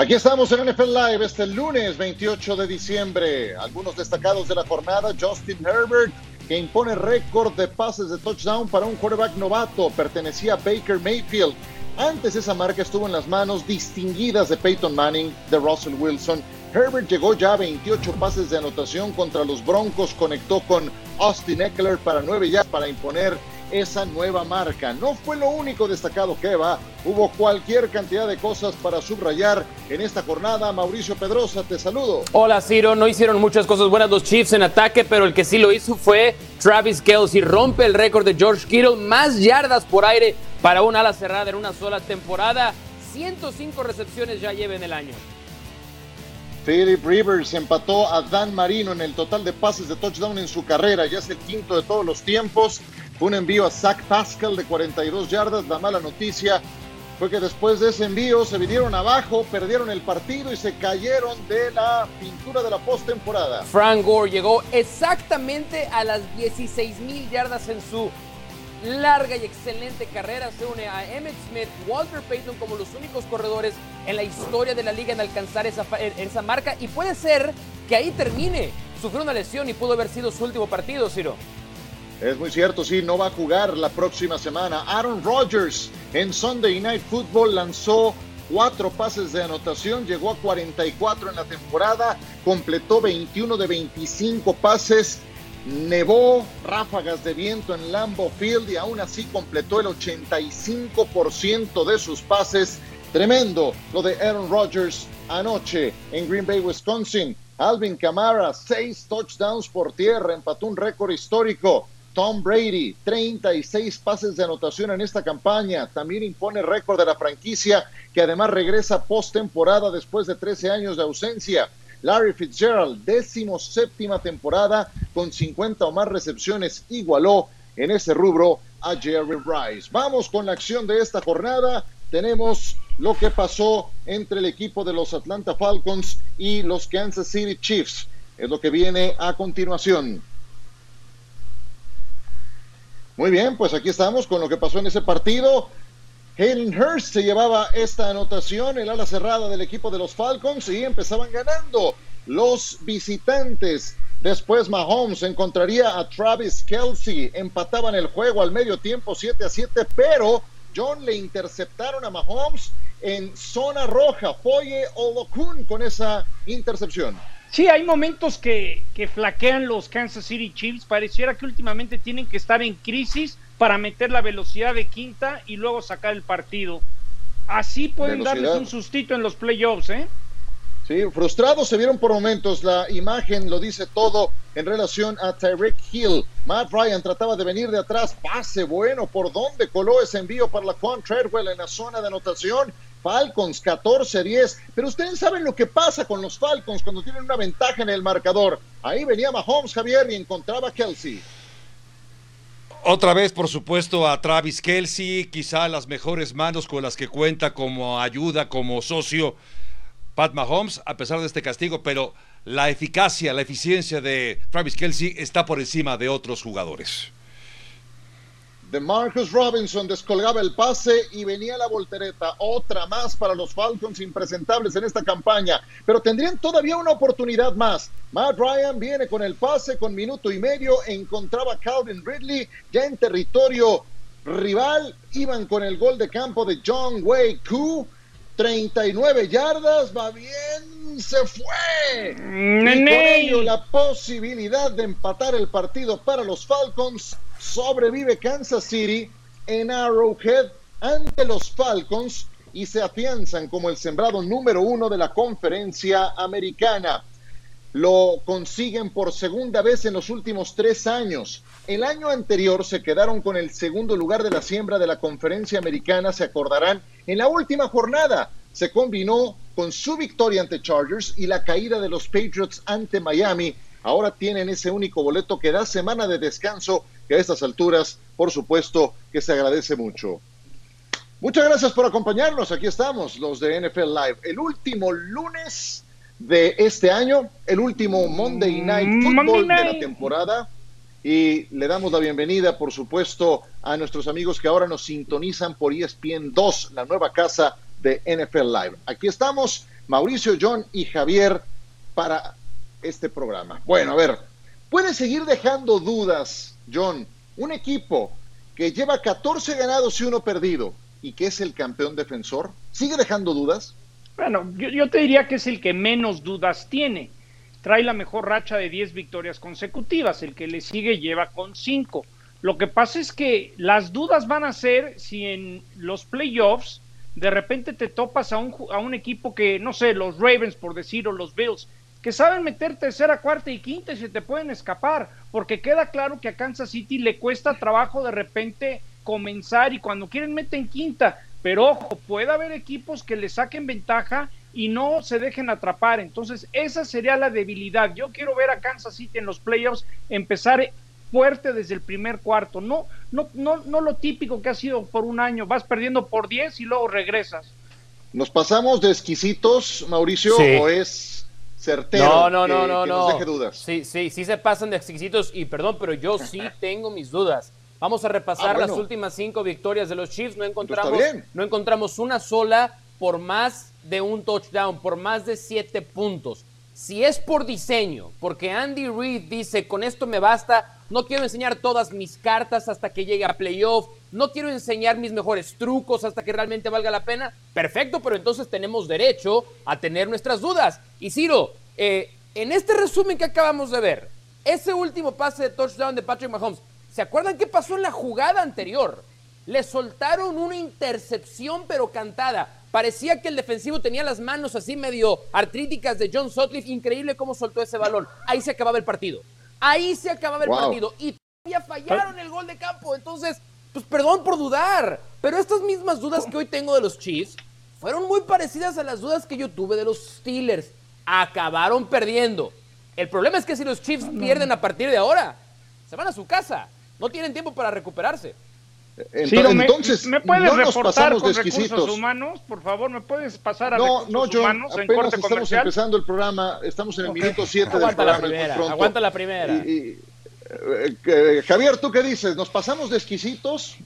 Aquí estamos en NFL Live este lunes 28 de diciembre. Algunos destacados de la jornada, Justin Herbert, que impone récord de pases de touchdown para un quarterback novato, pertenecía a Baker Mayfield. Antes esa marca estuvo en las manos distinguidas de Peyton Manning, de Russell Wilson. Herbert llegó ya a 28 pases de anotación contra los Broncos, conectó con Austin Eckler para 9 ya para imponer esa nueva marca. No fue lo único destacado que va, hubo cualquier cantidad de cosas para subrayar en esta jornada. Mauricio Pedrosa, te saludo. Hola Ciro, no hicieron muchas cosas buenas los Chiefs en ataque, pero el que sí lo hizo fue Travis Kelsey. Rompe el récord de George Kittle, más yardas por aire para un ala cerrada en una sola temporada. 105 recepciones ya lleva en el año. Philip Rivers empató a Dan Marino en el total de pases de touchdown en su carrera, ya es el quinto de todos los tiempos. Un envío a Zach Pascal de 42 yardas. La mala noticia fue que después de ese envío se vinieron abajo, perdieron el partido y se cayeron de la pintura de la postemporada. Frank Gore llegó exactamente a las 16 mil yardas en su larga y excelente carrera. Se une a Emmett Smith, Walter Payton como los únicos corredores en la historia de la liga en alcanzar esa, esa marca. Y puede ser que ahí termine. Sufrió una lesión y pudo haber sido su último partido, Ciro. Es muy cierto, sí, no va a jugar la próxima semana. Aaron Rodgers en Sunday Night Football lanzó cuatro pases de anotación, llegó a 44 en la temporada, completó 21 de 25 pases, nevó ráfagas de viento en Lambeau Field y aún así completó el 85% de sus pases. Tremendo lo de Aaron Rodgers anoche en Green Bay, Wisconsin. Alvin Kamara, seis touchdowns por tierra, empató un récord histórico. Tom Brady, 36 pases de anotación en esta campaña. También impone récord de la franquicia, que además regresa postemporada después de 13 años de ausencia. Larry Fitzgerald, décimo séptima temporada con 50 o más recepciones, igualó en ese rubro a Jerry Rice. Vamos con la acción de esta jornada. Tenemos lo que pasó entre el equipo de los Atlanta Falcons y los Kansas City Chiefs. Es lo que viene a continuación. Muy bien, pues aquí estamos con lo que pasó en ese partido. Hayden Hurst se llevaba esta anotación, el ala cerrada del equipo de los Falcons, y empezaban ganando los visitantes. Después Mahomes encontraría a Travis Kelsey, empataban el juego al medio tiempo 7 a 7, pero John le interceptaron a Mahomes en zona roja. Foye Olokun con esa intercepción. Sí, hay momentos que, que, flaquean los Kansas City Chiefs. Pareciera que últimamente tienen que estar en crisis para meter la velocidad de quinta y luego sacar el partido. Así pueden darles un sustito en los playoffs, ¿eh? Sí, frustrados se vieron por momentos. La imagen lo dice todo en relación a Tyreek Hill. Matt Ryan trataba de venir de atrás. Pase bueno. ¿Por dónde coló ese envío para la Quan Treadwell en la zona de anotación? Falcons 14-10. Pero ustedes saben lo que pasa con los Falcons cuando tienen una ventaja en el marcador. Ahí venía Mahomes Javier y encontraba a Kelsey. Otra vez, por supuesto, a Travis Kelsey, quizá las mejores manos con las que cuenta como ayuda, como socio Pat Mahomes, a pesar de este castigo, pero la eficacia, la eficiencia de Travis Kelsey está por encima de otros jugadores de Marcus Robinson descolgaba el pase y venía la voltereta. Otra más para los Falcons impresentables en esta campaña, pero tendrían todavía una oportunidad más. Matt Ryan viene con el pase con minuto y medio, encontraba a Calvin Ridley ya en territorio rival. Iban con el gol de campo de John Way Koo. 39 yardas, va bien, se fue. Y con ello la posibilidad de empatar el partido para los Falcons sobrevive Kansas City en Arrowhead ante los Falcons y se afianzan como el sembrado número uno de la conferencia americana. Lo consiguen por segunda vez en los últimos tres años. El año anterior se quedaron con el segundo lugar de la siembra de la conferencia americana, se acordarán, en la última jornada. Se combinó con su victoria ante Chargers y la caída de los Patriots ante Miami. Ahora tienen ese único boleto que da semana de descanso que a estas alturas, por supuesto, que se agradece mucho. Muchas gracias por acompañarnos. Aquí estamos, los de NFL Live. El último lunes de este año, el último Monday Night Football de la temporada. Y le damos la bienvenida, por supuesto, a nuestros amigos que ahora nos sintonizan por ESPN 2, la nueva casa de NFL Live. Aquí estamos Mauricio, John y Javier para este programa. Bueno, a ver, puede seguir dejando dudas, John, un equipo que lleva 14 ganados y uno perdido y que es el campeón defensor, ¿sigue dejando dudas? Bueno, yo, te diría que es el que menos dudas tiene. Trae la mejor racha de 10 victorias consecutivas, el que le sigue lleva con 5. Lo que pasa es que las dudas van a ser si en los playoffs de repente te topas a un, a un equipo que, no sé, los Ravens por decir, o los Bills, que saben meter tercera, cuarta y quinta y se te pueden escapar, porque queda claro que a Kansas City le cuesta trabajo de repente comenzar y cuando quieren meten quinta, pero ojo, puede haber equipos que le saquen ventaja y no se dejen atrapar, entonces esa sería la debilidad. Yo quiero ver a Kansas City en los playoffs empezar fuerte desde el primer cuarto, no, no, no, no lo típico que ha sido por un año, vas perdiendo por 10 y luego regresas. ¿Nos pasamos de exquisitos, Mauricio, Sí. o es certero No, no, que, no, no, que no. deje dudas? Sí, sí, sí se pasan de exquisitos y perdón, pero yo sí tengo mis dudas. Vamos a repasar Ah, bueno. las últimas cinco victorias de los Chiefs. No encontramos, no encontramos una sola por más de un touchdown, por más de siete puntos. Si es por diseño, porque Andy Reid dice, con esto me basta, no quiero enseñar todas mis cartas hasta que llegue a playoff, no quiero enseñar mis mejores trucos hasta que realmente valga la pena, perfecto, pero entonces tenemos derecho a tener nuestras dudas. Y Ciro, eh, en este resumen que acabamos de ver, ese último pase de touchdown de Patrick Mahomes, ¿se acuerdan qué pasó en la jugada anterior? Le soltaron una intercepción pero cantada. Parecía que el defensivo tenía las manos así medio artríticas de John Sutcliffe. Increíble cómo soltó ese balón. Ahí se acababa el partido. Ahí se acababa el Wow. partido. Y todavía fallaron el gol de campo. Entonces, pues perdón por dudar. Pero estas mismas dudas que hoy tengo de los Chiefs fueron muy parecidas a las dudas que yo tuve de los Steelers. Acabaron perdiendo. El problema es que si los Chiefs pierden a partir de ahora, se van a su casa. No tienen tiempo para recuperarse. Ento- Ciro, ¿me, entonces, ¿me puedes no reportar con recursos exquisitos. humanos? Por favor, ¿me puedes pasar a No, recursos no, John, humanos en apenas corte estamos comercial? empezando el programa, estamos en el minuto 7 del Aguanta la programa. primera, aguanta la primera. Y- y, Javier, ¿tú qué dices? ¿Nos pasamos de exquisitos?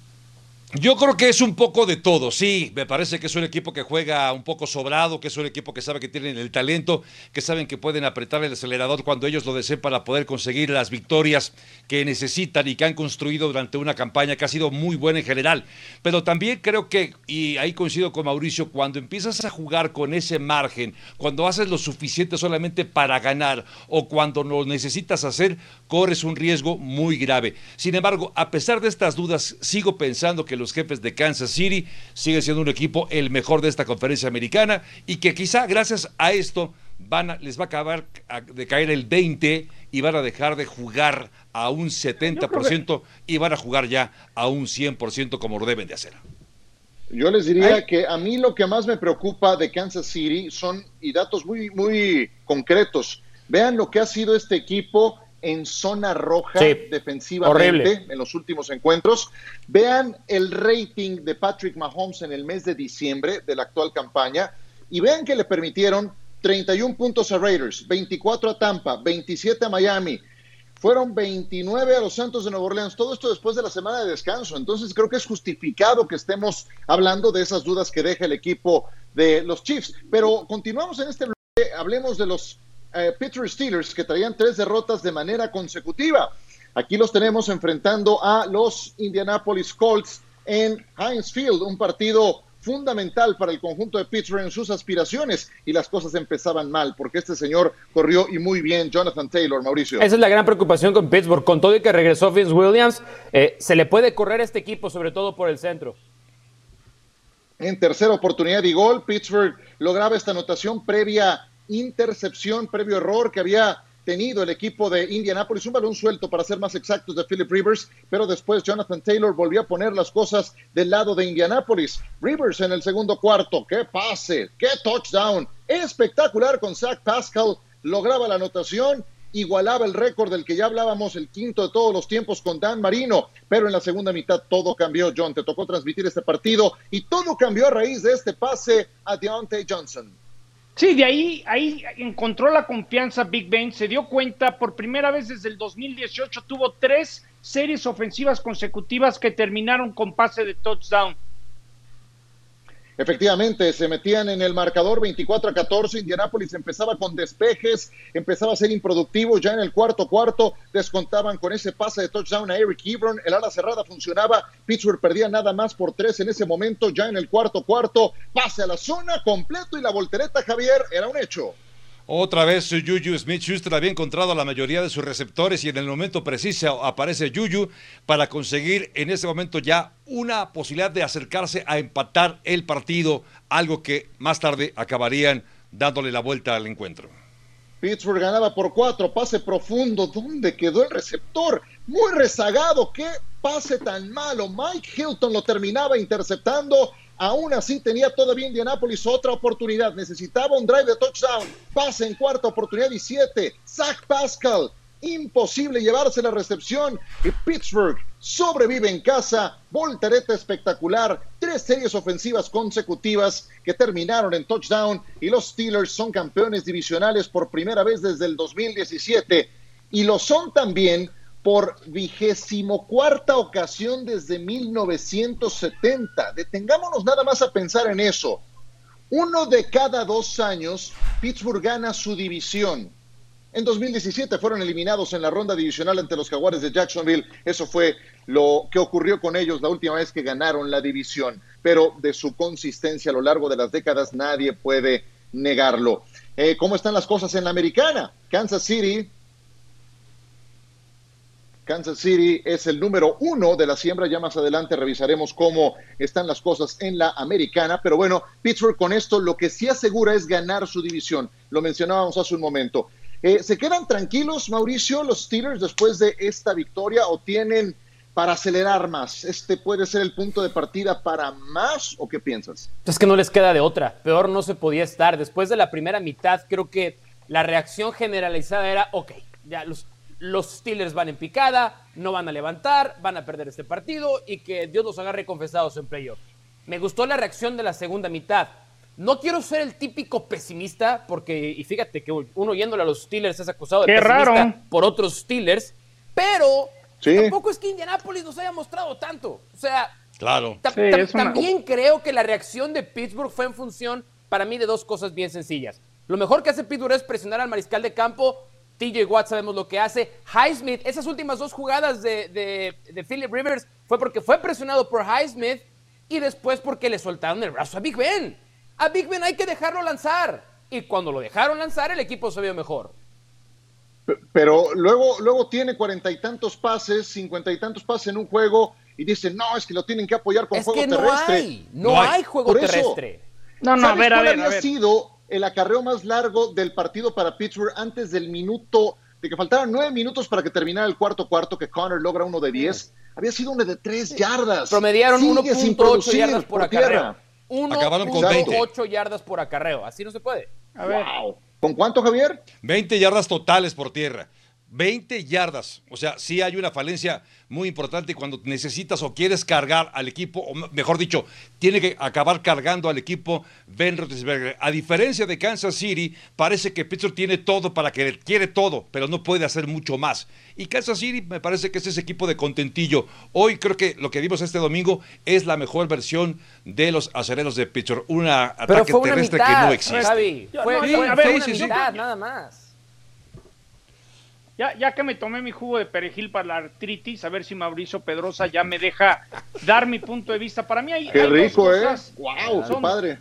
Yo creo que es un poco de todo, sí. Me parece que es un equipo que juega un poco sobrado, que es un equipo que sabe que tienen el talento, que saben que pueden apretar el acelerador cuando ellos lo deseen para poder conseguir las victorias que necesitan y que han construido durante una campaña que ha sido muy buena en general. Pero también creo que, y ahí coincido con Mauricio, cuando empiezas a jugar con ese margen, cuando haces lo suficiente solamente para ganar o cuando lo necesitas hacer, corres un riesgo muy grave. Sin embargo, a pesar de estas dudas, sigo pensando que los jefes de Kansas City siguen siendo un equipo el mejor de esta conferencia americana y que quizá gracias a esto van a- les va a acabar de caer el 20 y van a dejar de jugar a un 70% y van a jugar ya a un 100% como lo deben de hacer. Yo les diría Ay. que a mí lo que más me preocupa de Kansas City son, y datos muy, muy concretos, vean lo que ha sido este equipo en zona roja Sí, defensivamente horrible. en los últimos encuentros. Vean el rating de Patrick Mahomes en el mes de diciembre de la actual campaña y vean que le permitieron 31 puntos a Raiders, 24 a Tampa, 27 a Miami, fueron 29 a los Santos de Nueva Orleans, todo esto después de la semana de descanso. Entonces creo que es justificado que estemos hablando de esas dudas que deja el equipo de los Chiefs. Pero continuamos en este bloque, hablemos de los eh, Pittsburgh Steelers que traían tres derrotas de manera consecutiva. Aquí los tenemos enfrentando a los Indianapolis Colts en Heinz Field, un partido fundamental para el conjunto de Pittsburgh en sus aspiraciones y las cosas empezaban mal porque este señor corrió y muy bien Jonathan Taylor, Mauricio. Esa es la gran preocupación con Pittsburgh. Con todo y que regresó Vince Williams, eh, se le puede correr a este equipo, sobre todo por el centro. En tercera oportunidad y gol, Pittsburgh lograba esta anotación previa intercepción, previo error que había tenido el equipo de Indianapolis, un balón suelto para ser más exactos de Philip Rivers, pero después Jonathan Taylor volvió a poner las cosas del lado de Indianapolis. Rivers en el segundo cuarto, qué pase, qué touchdown, espectacular con Zach Pascal, lograba la anotación, igualaba el récord del que ya hablábamos, el quinto de todos los tiempos con Dan Marino, pero en la segunda mitad todo cambió, John, te tocó transmitir este partido y todo cambió a raíz de este pase a Deontay Johnson. Sí, de ahí, ahí encontró la confianza Big Ben, se dio cuenta, por primera vez desde el 2018 tuvo tres series ofensivas consecutivas que terminaron con pase de touchdown. Efectivamente, se metían en el marcador 24 a 14. Indianápolis empezaba con despejes, empezaba a ser improductivo. Ya en el cuarto cuarto descontaban con ese pase de touchdown a Eric Ebron. El ala cerrada funcionaba. Pittsburgh perdía nada más por tres en ese momento. Ya en el cuarto cuarto, pase a la zona completo y la voltereta Javier era un hecho. Otra vez Juju Smith-Schuster había encontrado a la mayoría de sus receptores y en el momento preciso aparece Juju para conseguir en ese momento ya una posibilidad de acercarse a empatar el partido, algo que más tarde acabarían dándole la vuelta al encuentro. Pittsburgh ganaba por cuatro, pase profundo. ¿Dónde quedó el receptor? Muy rezagado. ¿Qué pase tan malo? Mike Hilton lo terminaba interceptando Aún así tenía todavía Indianapolis otra oportunidad. Necesitaba un drive de touchdown. Pase en cuarta oportunidad y siete. Zach Pascal. Imposible llevarse la recepción. Y Pittsburgh sobrevive en casa. Voltereta espectacular. Tres series ofensivas consecutivas que terminaron en touchdown. Y los Steelers son campeones divisionales por primera vez desde el 2017. Y lo son también por vigésimo cuarta ocasión desde 1970. Detengámonos nada más a pensar en eso. Uno de cada dos años, Pittsburgh gana su división. En 2017 fueron eliminados en la ronda divisional ante los Jaguares de Jacksonville. Eso fue lo que ocurrió con ellos la última vez que ganaron la división. Pero de su consistencia a lo largo de las décadas nadie puede negarlo. Eh, ¿Cómo están las cosas en la americana? Kansas City Kansas City es el número uno de la siembra. Ya más adelante revisaremos cómo están las cosas en la americana. Pero bueno, Pittsburgh con esto lo que sí asegura es ganar su división. Lo mencionábamos hace un momento. Eh, ¿Se quedan tranquilos, Mauricio, los Steelers después de esta victoria o tienen para acelerar más? ¿Este puede ser el punto de partida para más o qué piensas? Es que no les queda de otra. Peor no se podía estar. Después de la primera mitad, creo que la reacción generalizada era, ok, ya los los Steelers van en picada, no van a levantar, van a perder este partido y que Dios los agarre confesados en playoff. Me gustó la reacción de la segunda mitad. No quiero ser el típico pesimista, porque, y fíjate que uno yéndole a los Steelers es acusado de pesimista por otros Steelers, pero tampoco es que Indianapolis nos haya mostrado tanto. O sea, claro. también creo que la reacción de Pittsburgh fue en función, para mí, de dos cosas bien sencillas. Lo mejor que hace Pittsburgh es presionar al mariscal de campo TJ Watt sabemos lo que hace. Highsmith, esas últimas dos jugadas de, Philip Rivers fue porque fue presionado por Highsmith y después porque le soltaron el brazo a Big Ben. A Big Ben hay que dejarlo lanzar. Y cuando lo dejaron lanzar, el equipo se vio mejor. Pero luego, luego tiene cuarenta y tantos pases, cincuenta y tantos pases en un juego y dicen, no, es que lo tienen que apoyar con juego no terrestre. Hay, no, hay. juego terrestre. no, no, a ver, a ver, había sido el acarreo más largo del partido para Pittsburgh antes del minuto, de que faltaban nueve minutos para que terminara el cuarto cuarto, que Connor logra uno de diez, había sido uno de tres yardas. Promediaron 1.8 yardas por, acarreo. 1.8 yardas por acarreo. Así no se puede. A ver. ¿Con cuánto, Javier? 20 yardas totales por tierra. 20 yardas. O sea, sí hay una falencia muy importante cuando necesitas o quieres cargar al equipo, o mejor dicho, tiene que acabar cargando al equipo Ben Roethlisberger. A diferencia de Kansas City, parece que Pittsburgh tiene todo para que quiere todo, pero no puede hacer mucho más. Y Kansas City me parece que es ese equipo de contentillo. Hoy creo que lo que vimos este domingo es la mejor versión de los acereros de Pittsburgh. Una ataque terrestre que no existe. fue, una mitad, nada más. Ya, ya que me tomé mi jugo de perejil para la artritis, a ver si Mauricio Pedrosa ya me deja dar mi punto de vista. Para mí hay, Qué rico, ¿eh? ¡Wow! Son, padre.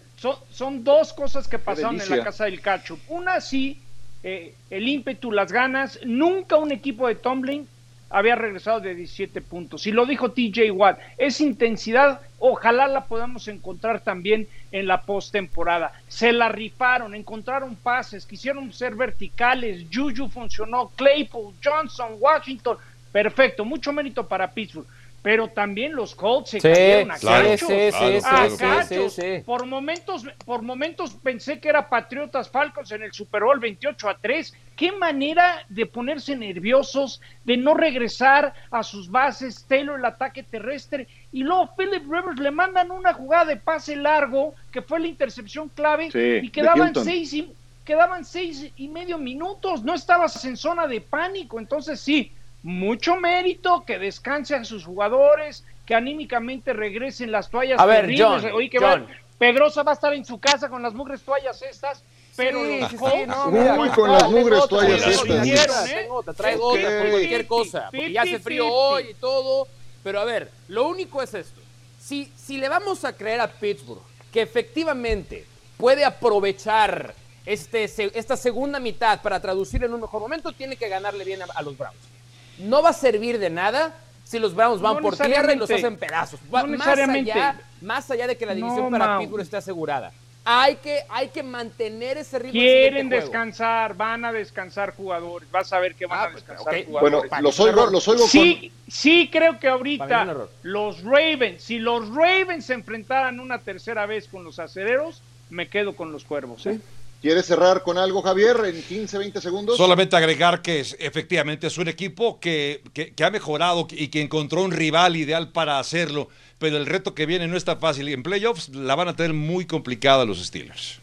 Son, dos cosas que pasaron en la casa del cacho. Una, sí, eh, el ímpetu, las ganas. Nunca un equipo de Tumbling había regresado de 17 puntos. Y lo dijo TJ Watt, esa intensidad ojalá la podamos encontrar también en la postemporada. Se la rifaron, encontraron pases, quisieron ser verticales, Juju funcionó, Claypool, Johnson, Washington, perfecto, mucho mérito para Pittsburgh pero también los Colts se cayeron a cachos. Por momentos, por momentos pensé que era Patriotas Falcons en el Super Bowl 28 a 3. Qué manera de ponerse nerviosos, de no regresar a sus bases, Taylor el ataque terrestre. Y luego Philip Rivers le mandan una jugada de pase largo que fue la intercepción clave y quedaban seis y quedaban seis y medio minutos, no estabas en zona de pánico, entonces sí, mucho mérito, que descansen sus jugadores, que anímicamente regresen las toallas a ver, John, Pedrosa va a estar en su casa con las mugres toallas estas, pero Sí, los sí, Colts- sí, no, Uy, con las mugres toallas estas. ¿eh? Tengo otra, traigo otra por cualquier cosa, porque ya hace frío hoy y todo. Pero a ver, lo único es esto. Si, si le vamos a creer a Pittsburgh que efectivamente puede aprovechar este, esta segunda mitad para traducir en un mejor momento, tiene que ganarle bien a, a los Browns. No va a servir de nada si los Browns van No por tierra y los hacen pedazos. No más, allá, más allá de que la división No, para. Pittsburgh esté asegurada. Hay que, hay que mantener ese ritmo. Quieren juego. descansar, van a descansar jugadores, vas a ver que van Ah, a pues, descansar jugadores. Bueno, los oigo, los oigo con... Sí, sí creo que ahorita los Ravens, si los Ravens se enfrentaran una tercera vez con los acereros, me quedo con los cuervos. ¿eh? ¿Quieres cerrar con algo, Javier, en 15, 20 segundos? Solamente agregar que es, efectivamente es un equipo que, que- que ha mejorado y que encontró un rival ideal para hacerlo, pero el reto que viene no está fácil. En playoffs la van a tener muy complicada los Steelers.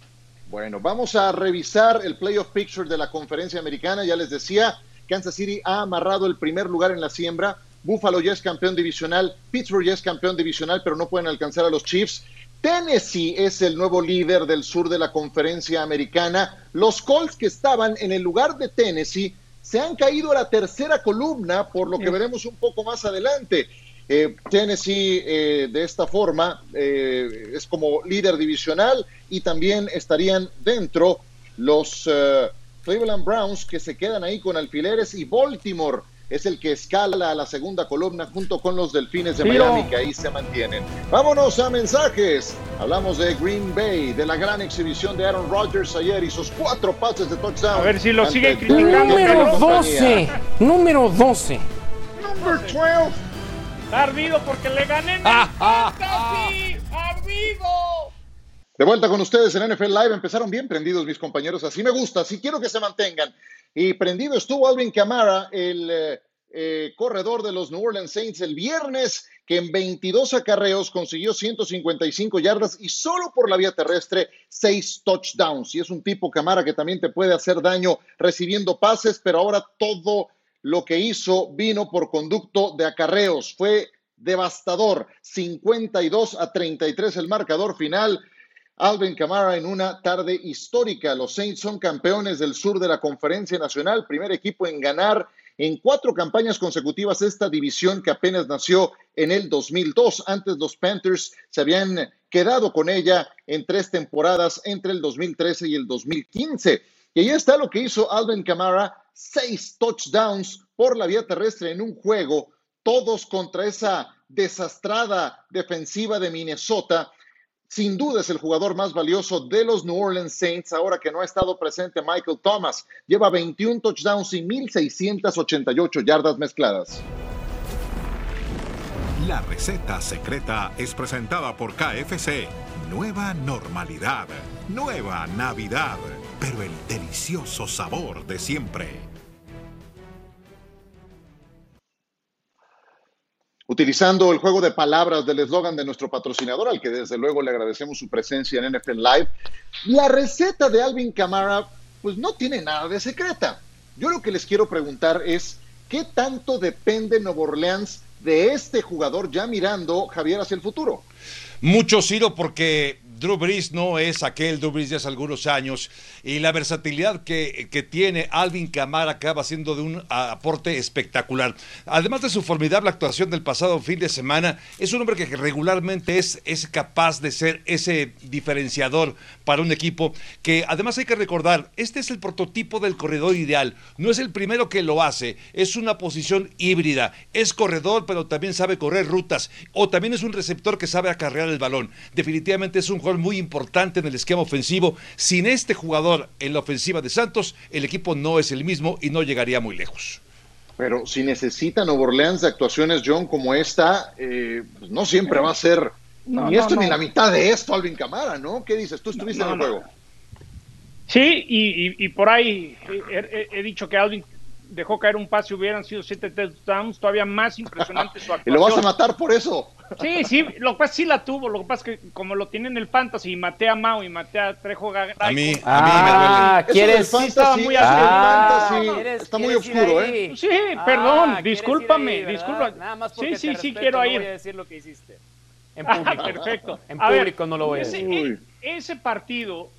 Bueno, vamos a revisar el playoff picture de la conferencia americana. Ya les decía, Kansas City ha amarrado el primer lugar en la siembra. Buffalo ya es campeón divisional. Pittsburgh ya es campeón divisional, pero no pueden alcanzar a los Chiefs. Tennessee es el nuevo líder del sur de la conferencia americana. Los Colts que estaban en el lugar de Tennessee se han caído a la tercera columna, por lo que veremos un poco más adelante. Eh, Tennessee eh, de esta forma eh, es como líder divisional y también estarían dentro los eh, Cleveland Browns que se quedan ahí con alfileres y Baltimore es el que escala a la segunda columna junto con los Delfines de. Miami que ahí se mantienen. Vámonos a mensajes. Hablamos de Green Bay, de la gran exhibición de Aaron Rodgers ayer y sus cuatro pases de touchdown. A ver si lo ante sigue Derrick criticando, Número compañía. 12. Número 12. Number 12. Está ardido porque le gané. en Ah, ah. ¡Ardido! De vuelta con ustedes en NFL Live. Empezaron bien prendidos mis compañeros. Así me gusta, así quiero que se mantengan. Y prendido estuvo Alvin Kamara, el eh, eh, corredor de los New Orleans Saints, el viernes, que en 22 acarreos consiguió 155 yardas y solo por la vía terrestre 6 touchdowns. Y es un tipo Kamara que también te puede hacer daño recibiendo pases, pero ahora todo lo que hizo vino por conducto de acarreos. Fue devastador. 52 a 33 el marcador final. Alvin Kamara en una tarde histórica. Los Saints son campeones del sur de la Conferencia Nacional, primer equipo en ganar en cuatro campañas consecutivas esta división que apenas nació en el 2002. Antes los Panthers se habían quedado con ella en tres temporadas entre el 2013 y el 2015. Y ahí está lo que hizo Alvin Kamara, seis touchdowns por la vía terrestre en un juego, todos contra esa desastrada defensiva de Minnesota. Sin duda es el jugador más valioso de los New Orleans Saints ahora que no ha estado presente Michael Thomas. Lleva 21 touchdowns y 1.688 yardas mezcladas. La receta secreta es presentada por KFC. Nueva normalidad, nueva Navidad, pero el delicioso sabor de siempre. Utilizando el juego de palabras del eslogan de nuestro patrocinador, al que desde luego le agradecemos su presencia en NFL Live, la receta de Alvin Kamara pues no tiene nada de secreta. Yo lo que les quiero preguntar es, ¿qué tanto depende Nuevo Orleans de este jugador ya mirando Javier hacia el futuro? Mucho, Ciro, porque Drew Brees no es aquel Drew Brees de hace algunos años y la versatilidad que, que tiene Alvin Kamara acaba siendo de un aporte espectacular. Además de su formidable actuación del pasado fin de semana, es un hombre que regularmente es, es capaz de ser ese diferenciador para un equipo que además hay que recordar, este es el prototipo del corredor ideal, no es el primero que lo hace, es una posición híbrida, es corredor pero también sabe correr rutas o también es un receptor que sabe acarrear el balón. Definitivamente es un jugador muy importante en el esquema ofensivo. Sin este jugador en la ofensiva de Santos, el equipo no es el mismo y no llegaría muy lejos. Pero si necesita Nuevo Orleans de actuaciones, John, como esta, eh, pues no siempre va a ser No, ni no, esto no. ni la mitad de esto, Alvin Camara, ¿no? ¿Qué dices? Tú estuviste No, en el no. juego. Sí, y, y- y por ahí he, he- he dicho que Alvin dejó caer un pase, hubieran sido siete touchdowns, todavía más impresionante su Y lo vas a actuación. matar por eso. Sí, sí, lo que pasa es que sí la tuvo, lo que pasa es que como lo tiene en el fantasy y maté a Mao y maté a Trejo Garay, A mí, a mí Ah, Eso ¿quieres? del Sí, estaba fantasy, muy eso del Ah, fantasy ¿quieres- está muy oscuro? ¿eh? Sí, perdón, Ah, ¿quieres ir discúlpame, ahí. Nada más Sí, porque sí, te sí, quiero no ir. voy a decir lo que hiciste. En Ah, público. perfecto. En A ver, no lo voy a decir. Ese partido,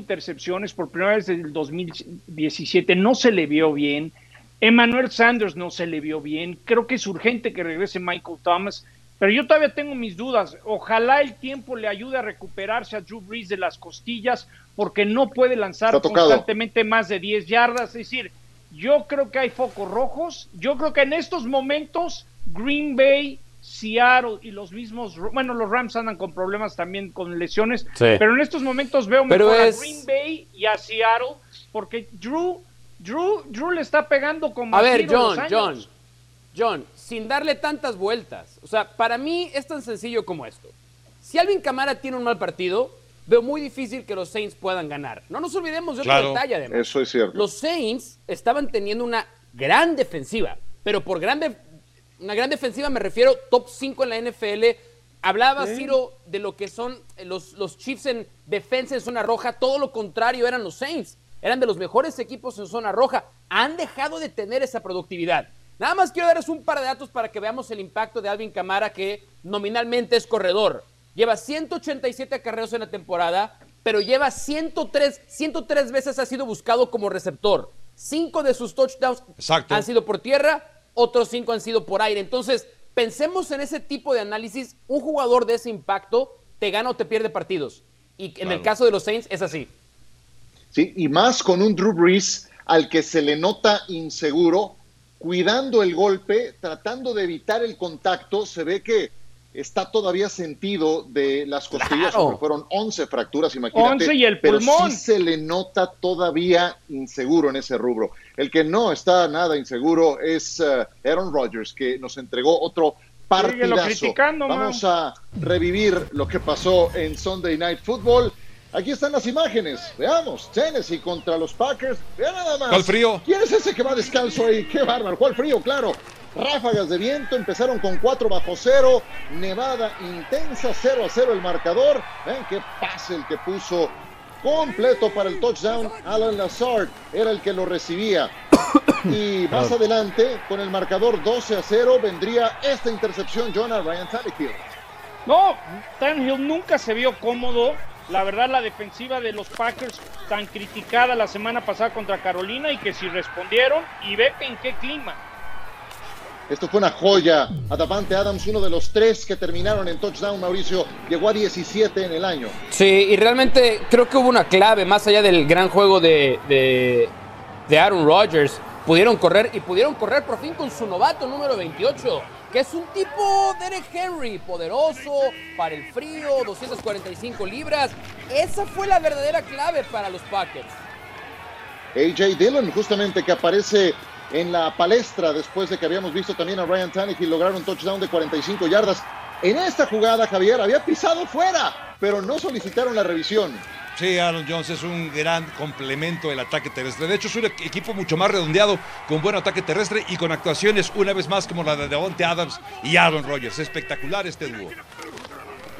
intercepciones por primera vez desde el 2017, no se le vio bien. Emmanuel Sanders no se le vio bien. Creo que es urgente que regrese Michael Thomas. Pero yo todavía tengo mis dudas. Ojalá el tiempo le ayude a recuperarse a Drew Brees de las costillas, porque no puede lanzar constantemente más de 10 yardas. Es decir, yo creo que hay focos rojos. Yo creo que en estos momentos Green Bay, Seattle y los mismos, bueno, los Rams andan con problemas también con lesiones, Sí. pero en estos momentos veo Pero mejor es- a Green Bay y a Seattle, porque Drew, Drew, Drew le está pegando como A ver, los John, años. John, John, sin darle tantas vueltas. O sea, para mí es tan sencillo como esto. Si Alvin Camara tiene un mal partido, veo muy difícil que los Saints puedan ganar. No nos olvidemos de Claro. detalle, además. Eso es cierto. Los Saints estaban teniendo una gran defensiva, pero por gran def- una gran defensiva me refiero top 5 en la NFL. Hablaba Ciro de lo que son los, los Chiefs en defensa en zona roja, todo lo contrario eran los Saints. Eran de los mejores equipos en zona roja. Han dejado de tener esa productividad. Nada más quiero darles un par de datos para que veamos el impacto de Alvin Camara, que nominalmente es corredor. Lleva 187 acarreos en la temporada, pero lleva 103, 103 veces ha sido buscado como receptor. Cinco de sus touchdowns Exacto. han sido por tierra, otros cinco han sido por aire. Entonces, pensemos en ese tipo de análisis. Un jugador de ese impacto te gana o te pierde partidos. Y en el caso de los Saints es así. Sí, y más con un Drew Brees al que se le nota inseguro, cuidando el golpe, tratando de evitar el contacto. Se ve que está todavía sentido de las costillas, Claro. porque fueron 11 fracturas, imagínate. 11 y el pero pulmón. sí se le nota todavía inseguro en ese rubro. El que no está nada inseguro es eh, Aaron Rodgers, que nos entregó otro partidazo. criticando, Vamos a revivir lo que pasó en Sunday Night Football. Aquí están las imágenes. Veamos. Tennessee contra los Packers. Vean nada más. ¿Cuál frío? ¿Quién es ese que va descalzo ahí? Qué bárbaro. ¿Cuál frío? Claro. Ráfagas de viento. Empezaron con 4 bajo cero. Nevada intensa. 0 a 0 el marcador. Vean qué pase el que puso completo para el touchdown. Alan Lazard era el que lo recibía. Y más adelante, con el marcador 12 a 0, vendría esta intercepción, John a Ryan Tannehill. No, Tannehill nunca se vio cómodo. La verdad, la defensiva de los Packers tan criticada la semana pasada contra Carolina y que si respondieron y ve en qué clima. Esto fue una joya. Adavante Adams, uno de los tres que terminaron en touchdown, Mauricio, llegó a 17 en el año. Sí, y realmente creo que hubo una clave, más allá del gran juego de, de, de Aaron Rodgers. Pudieron correr y pudieron correr por fin con su novato número 28, que es un tipo Derek Henry, poderoso, para el frío, 245 libras. Esa fue la verdadera clave para los Packers. AJ Dillon, justamente que aparece en la palestra después de que habíamos visto también a Ryan Tannehill lograr un touchdown de 45 yardas. En esta jugada, Javier, había pisado fuera, pero no solicitaron la revisión. Sí, Aaron Jones es un gran complemento del ataque terrestre. De hecho, es un equipo mucho más redondeado, con buen ataque terrestre y con actuaciones una vez más como la de Devontae Adams y Aaron Rodgers. Espectacular este dúo.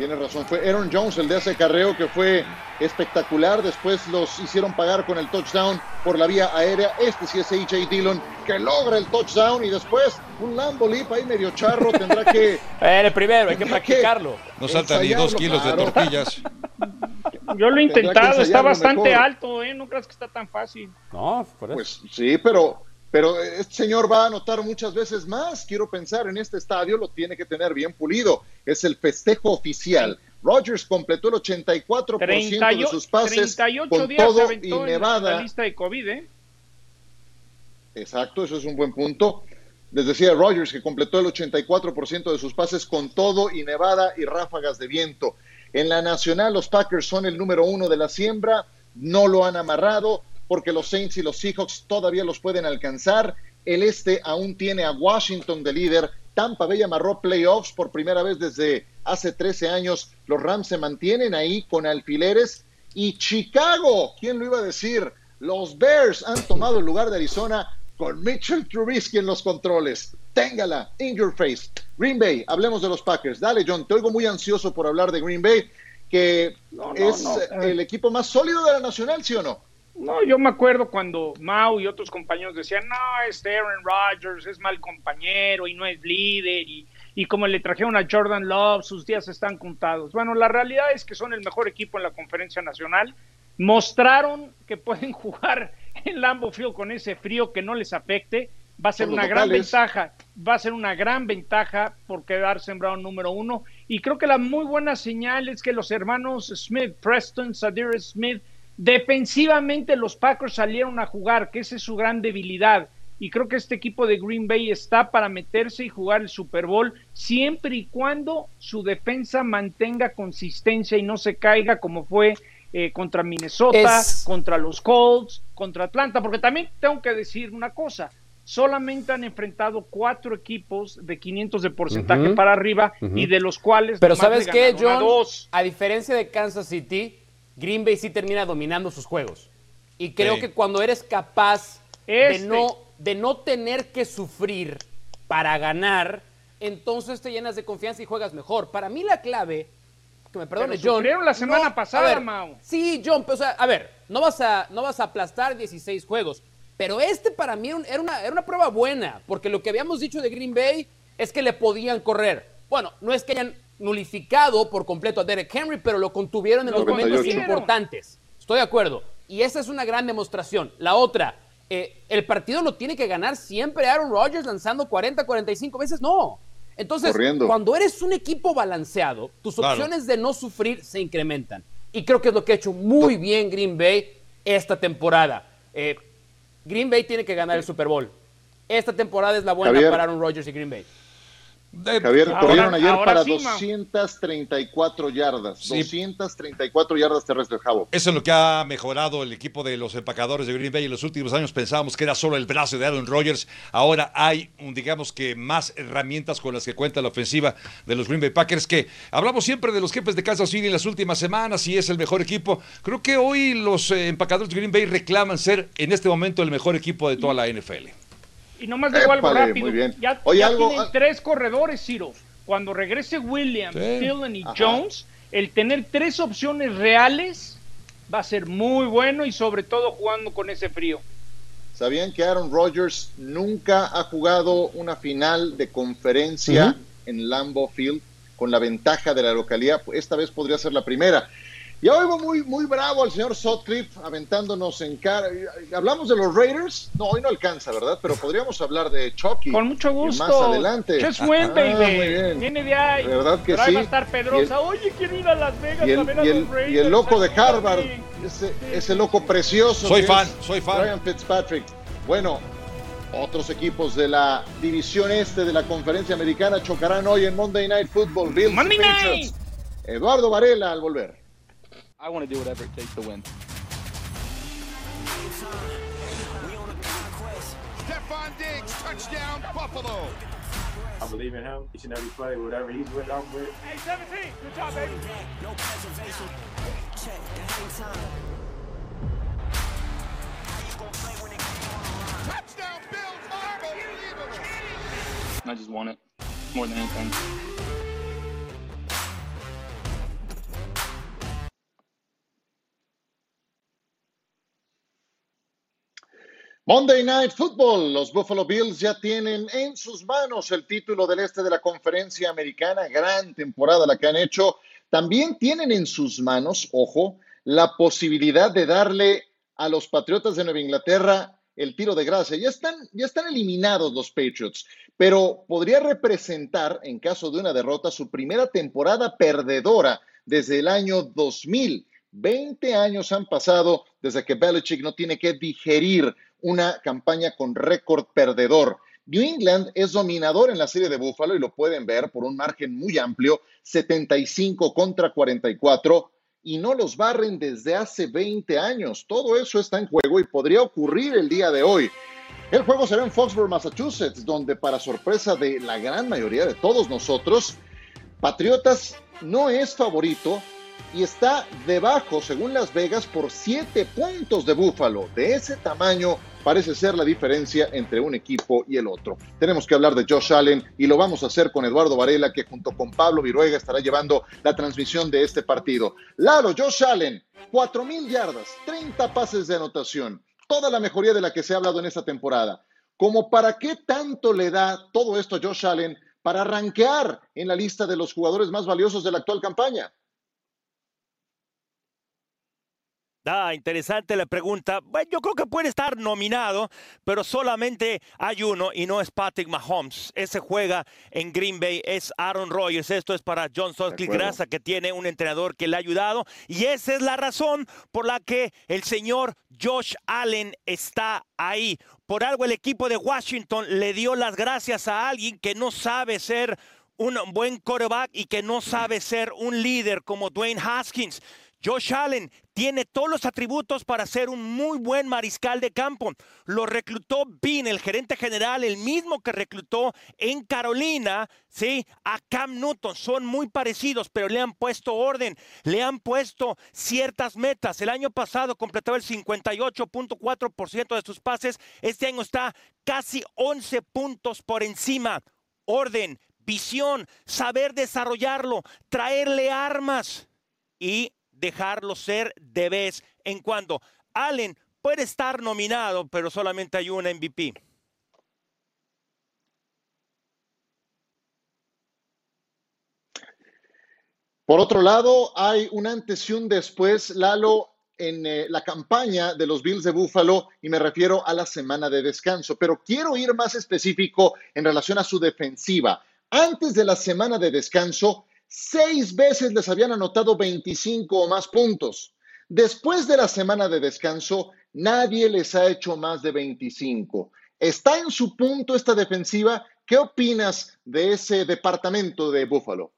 Tiene razón, fue Aaron Jones el de ese carreo que fue espectacular. Después los hicieron pagar con el touchdown por la vía aérea. Este sí es AJ Dillon que logra el touchdown y después un Lambo Leap ahí medio charro tendrá que. El primero, hay que practicarlo. No salta ni dos kilos de tortillas. Yo lo he intentado, está bastante mejor. alto, ¿eh? No creas que está tan fácil. No, por eso. Pues sí, pero, pero este señor va a anotar muchas veces más. Quiero pensar en este estadio, lo tiene que tener bien pulido. Es el festejo oficial. Rodgers completó el 84% de 38, sus pases 38 con días se todo y en Nevada. la lista de COVID, ¿eh? Exacto, eso es un buen punto. Les decía Rogers que completó el 84% de sus pases con todo y nevada y ráfagas de viento. En la nacional, los Packers son el número uno de la siembra, no lo han amarrado porque los Saints y los Seahawks todavía los pueden alcanzar. El este aún tiene a Washington de líder. Tampa Bay amarró playoffs por primera vez desde hace 13 años. Los Rams se mantienen ahí con alfileres. Y Chicago, ¿quién lo iba a decir? Los Bears han tomado el lugar de Arizona con Mitchell Trubisky en los controles. Téngala, in your face. Green Bay, hablemos de los Packers. Dale, John, te oigo muy ansioso por hablar de Green Bay, que No, no, es no. el equipo más sólido de la Nacional, ¿sí o no? No, yo me acuerdo cuando Mau y otros compañeros decían, no, este Aaron Rodgers es mal compañero y no es líder y, y como le trajeron a Jordan Love, sus días están contados. Bueno, la realidad es que son el mejor equipo en la conferencia nacional. Mostraron que pueden jugar en Lambeau Field con ese frío que no les afecte. Va a ser una gran ventaja, va a ser una gran ventaja por quedar sembrado número uno. Y creo que la muy buena señal es que los hermanos Smith, Preston, Sadir Smith, defensivamente los Packers salieron a jugar, que esa es su gran debilidad. Y creo que este equipo de Green Bay está para meterse y jugar el Super Bowl siempre y cuando su defensa mantenga consistencia y no se caiga como fue eh, contra Minnesota, contra los Colts, contra Atlanta, porque también tengo que decir una cosa, solamente han enfrentado cuatro equipos de 500 de porcentaje para arriba y de los cuales... Pero ¿sabes qué, John? A, diferencia de Kansas City, Green Bay sí termina dominando sus juegos. Y creo que cuando eres capaz de este no de no tener que sufrir para ganar, entonces te llenas de confianza y juegas mejor. Para mí la clave, que me perdone John. Sufrieron la semana pasada, Mau. Sí, John, pero, a ver, no vas a, no vas a aplastar 16 juegos, pero este para mí era una, era una prueba buena, porque lo que habíamos dicho de Green Bay es que le podían correr. Bueno, no es que hayan nulificado por completo a Derek Henry, pero lo contuvieron en los momentos importantes. Estoy de acuerdo. Y esa es una gran demostración. La otra, eh, el partido lo tiene que ganar siempre Aaron Rodgers lanzando 40, 45 veces, no. Entonces, cuando eres un equipo balanceado, tus opciones de no sufrir se incrementan. Y creo que es lo que ha hecho muy bien Green Bay esta temporada. Eh, Green Bay tiene que ganar el Super Bowl. Esta temporada es la buena para Aaron Rodgers y Green Bay. Javier, corrieron ayer para 234 yardas. 234 yardas terrestres, Javo. Eso es lo que ha mejorado el equipo de los empacadores de Green Bay. En los últimos años pensábamos que era solo el brazo de Aaron Rodgers. Ahora hay, digamos que, más herramientas con las que cuenta la ofensiva de los Green Bay Packers. Que hablamos siempre de los jefes de Kansas City en las últimas semanas y es el mejor equipo. Creo que hoy los eh, empacadores de Green Bay reclaman ser en este momento el mejor equipo de toda la NFL. Y nomás digo algo rápido. Ya, tienen tres corredores, Ciro. Cuando regrese Williams, Thielen y Jones, el tener tres opciones reales va a ser muy bueno y sobre todo jugando con ese frío. ¿Sabían que Aaron Rodgers nunca ha jugado una final de conferencia en Lambeau Field con la ventaja de la localidad? Esta vez podría ser la primera. Y oigo muy, muy bravo al señor Sotcliffe aventándonos en cara. ¿Hablamos de los Raiders? No, hoy no alcanza, ¿verdad? Pero podríamos hablar de Chucky. Con mucho gusto. Más adelante. Just win, baby. muy bien. Viene de ahí. ¿Verdad que Pero sí? va a estar Pedrosa. Oye, quiero ir a Las Vegas y el, a ver a y el, los Raiders. Y el loco de Harvard. Ese, ese loco precioso. Soy fan, soy fan. Ryan Fitzpatrick. Bueno, otros equipos de la división este de la conferencia americana chocarán hoy en Monday Night Football. Bills Monday Night. Eduardo Varela al volver. I want to do whatever it takes to win. Stephon Diggs, touchdown, Buffalo. I believe in him each and every play, whatever he's with, I'm with. Hey, 17. Good job, baby. No preservation. Check the hang time. Touchdown, Bills, unbelievable. I just want it more than anything. Monday Night Football. Los Buffalo Bills ya tienen en sus manos el título del este de la conferencia americana. Gran temporada la que han hecho. También tienen en sus manos, ojo, la posibilidad de darle a los Patriotas de Nueva Inglaterra el tiro de gracia. Ya están, ya están eliminados los Patriots, pero podría representar, en caso de una derrota, su primera temporada perdedora desde el año 2000. 20 años han pasado desde que Belichick no tiene que digerir una campaña con récord perdedor. New England es dominador en la serie de Buffalo y lo pueden ver por un margen muy amplio, 75 contra 44, y no los barren desde hace 20 años. Todo eso está en juego y podría ocurrir el día de hoy. El juego será en Foxborough, Massachusetts, donde para sorpresa de la gran mayoría de todos nosotros, Patriotas no es favorito y está debajo, según Las Vegas, por 7 puntos de Búfalo. De ese tamaño parece ser la diferencia entre un equipo y el otro. Tenemos que hablar de Josh Allen y lo vamos a hacer con Eduardo Varela, que junto con Pablo Viruega estará llevando la transmisión de este partido. Lalo, Josh Allen, 4 mil yardas, 30 pases de anotación, toda la mejoría de la que se ha hablado en esta temporada. ¿Como para qué tanto le da todo esto a Josh Allen para rankear en la lista de los jugadores más valiosos de la actual campaña? Ah, interesante la pregunta. Bueno, yo creo que puede estar nominado, pero solamente hay uno y no es Patrick Mahomes. Ese juega en Green Bay, es Aaron Rodgers. Esto es para John Sutcliffe. Grasa, que tiene un entrenador que le ha ayudado. Y esa es la razón por la que el señor Josh Allen está ahí. Por algo el equipo de Washington le dio las gracias a alguien que no sabe ser un buen quarterback y que no sabe ser un líder como Dwayne Haskins. Josh Allen tiene todos los atributos para ser un muy buen mariscal de campo. Lo reclutó Bean, el gerente general, el mismo que reclutó en Carolina, ¿sí? A Cam Newton. Son muy parecidos, pero le han puesto orden, le han puesto ciertas metas. El año pasado completaba el 58.4% de sus pases. Este año está casi 11 puntos por encima. Orden, visión, saber desarrollarlo, traerle armas y dejarlo ser de vez en cuando. Allen puede estar nominado, pero solamente hay un MVP. Por otro lado, hay un antes y un después, Lalo, en eh, la campaña de los Bills de Buffalo, y me refiero a la semana de descanso, pero quiero ir más específico en relación a su defensiva. Antes de la semana de descanso, seis veces les habían anotado 25 o más puntos. Después de la semana de descanso, nadie les ha hecho más de 25. ¿Está en su punto esta defensiva? ¿Qué opinas de ese departamento de Buffalo?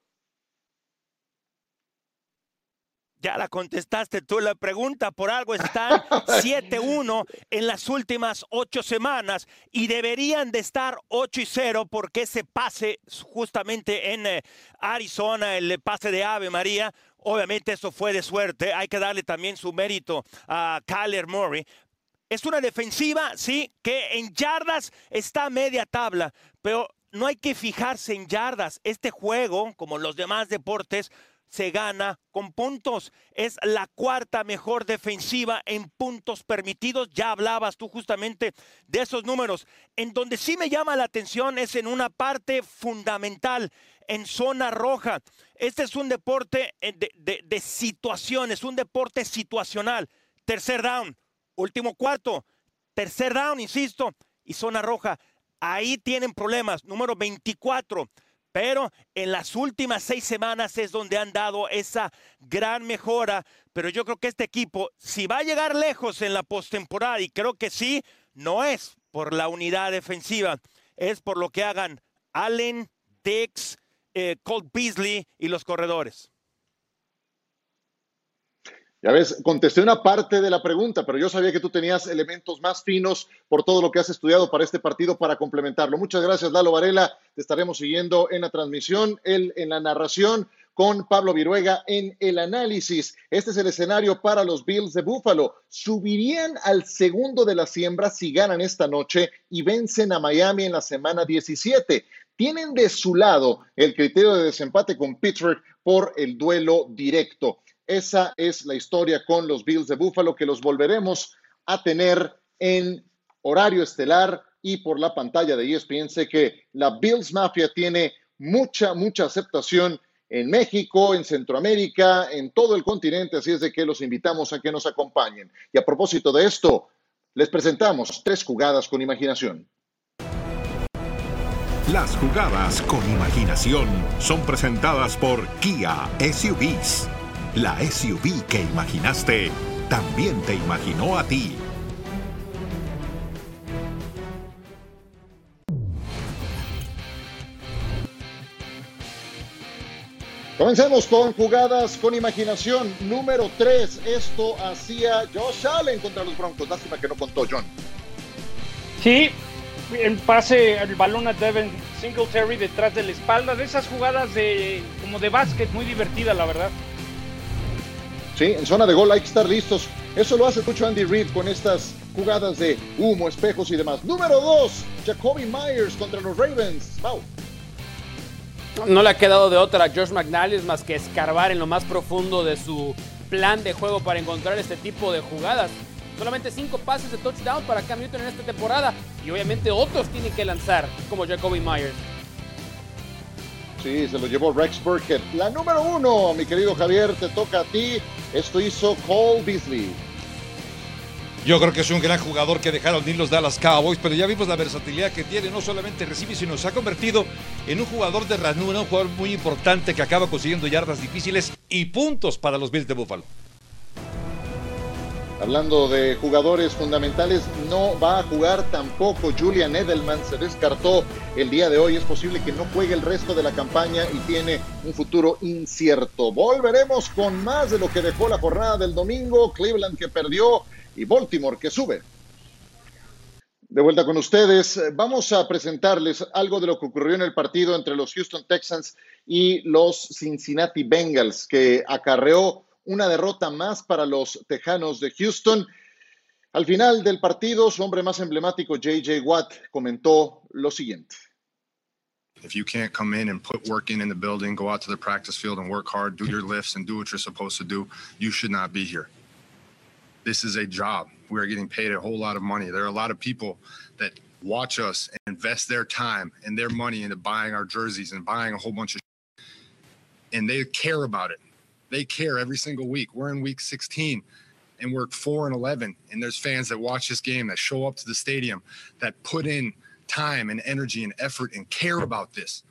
Ya la contestaste tú la pregunta, por algo están 7-1 en las últimas ocho semanas y deberían de estar 8 y 0 porque ese pase justamente en eh, Arizona, el pase de Ave María, obviamente eso fue de suerte, hay que darle también su mérito a Kyler Murray. Es una defensiva, sí, que en yardas está a media tabla, pero no hay que fijarse en yardas. Este juego, como los demás deportes, se gana con puntos. Es la cuarta mejor defensiva en puntos permitidos. Ya hablabas tú justamente de esos números. En donde sí me llama la atención es en una parte fundamental, en zona roja. Este es un deporte eh, de, situaciones, un deporte situacional. Tercer down, último cuarto, tercer down, insisto, y zona roja. Ahí tienen problemas. Número 24 pero en las últimas seis semanas es donde han dado esa gran mejora. Pero yo creo que este equipo, si va a llegar lejos en la postemporada, y creo que sí, no es por la unidad defensiva, es por lo que hagan Allen, Dix, eh, Colt Beasley y los corredores. Ya ves, contesté una parte de la pregunta, pero yo sabía que tú tenías elementos más finos por todo lo que has estudiado para este partido para complementarlo. Muchas gracias, Lalo Varela. Te estaremos siguiendo en la transmisión, él en la narración, con Pablo Viruega en el análisis. Este es el escenario para los Bills de Buffalo. Subirían al segundo de la siembra si ganan esta noche y vencen a Miami en la semana 17. Tienen de su lado el criterio de desempate con Pittsburgh por el duelo directo. Esa es la historia con los Bills de Buffalo que los volveremos a tener en horario estelar y por la pantalla de ESPN. Sé que la Bills Mafia tiene mucha, mucha aceptación en México, en Centroamérica, en todo el continente, así es de que los invitamos a que nos acompañen. Y a propósito de esto, les presentamos tres jugadas con imaginación. Las jugadas con imaginación son presentadas por Kia SUVs. La SUV que imaginaste también te imaginó a ti. Comencemos con jugadas con imaginación. Número 3. Esto hacía Josh Allen contra los Broncos. Lástima que no contó John. Sí, el pase, el balón a Devin Singletary detrás de la espalda. De esas jugadas de como de básquet, muy divertida, la verdad. Sí, en zona de gol hay que estar listos. Eso lo hace mucho Andy Reid con estas jugadas de humo, espejos y demás. Número 2. Jacoby Myers contra los Ravens. Mau. No le ha quedado de otra a Josh McDaniels más que escarbar en lo más profundo de su plan de juego para encontrar este tipo de jugadas. Solamente cinco pases de touchdown para Cam Newton en esta temporada y obviamente otros tienen que lanzar como Jacoby Myers. Sí, se lo llevó Rex Burkhead. La número uno, mi querido Javier, te toca a ti. Esto hizo Cole Beasley. Yo creo que es un gran jugador que dejaron ir los Dallas Cowboys, pero ya vimos la versatilidad que tiene. No solamente recibe, sino se ha convertido en un jugador de ranura, un jugador muy importante que acaba consiguiendo yardas difíciles y puntos para los Bills de Buffalo. Hablando de jugadores fundamentales, no va a jugar tampoco Julian Edelman, se descartó el día de hoy. Es posible que no juegue el resto de la campaña y tiene un futuro incierto. Volveremos con más de lo que dejó la jornada del domingo. Cleveland que perdió y Baltimore que sube. De vuelta con ustedes, vamos a presentarles algo de lo que ocurrió en el partido entre los Houston Texans y los Cincinnati Bengals, que acarreó una derrota más para los Tejanos de Houston. Al final del partido, su hombre más emblemático, JJ Watt, comentó lo siguiente. If you can't come in and put work in in the building, go out to the practice field and work hard, do your lifts and do what you're supposed to do, you should not be here. This is a job. We are getting paid a whole lot of money. There are a lot of people that watch us and invest their time and their money into buying our jerseys and buying a whole bunch of and they care about it. They care every single week. We're in week 16 and we're 4 and 11 and there's fans that watch this game that show up to the stadium that put in time and energy and effort and care about this.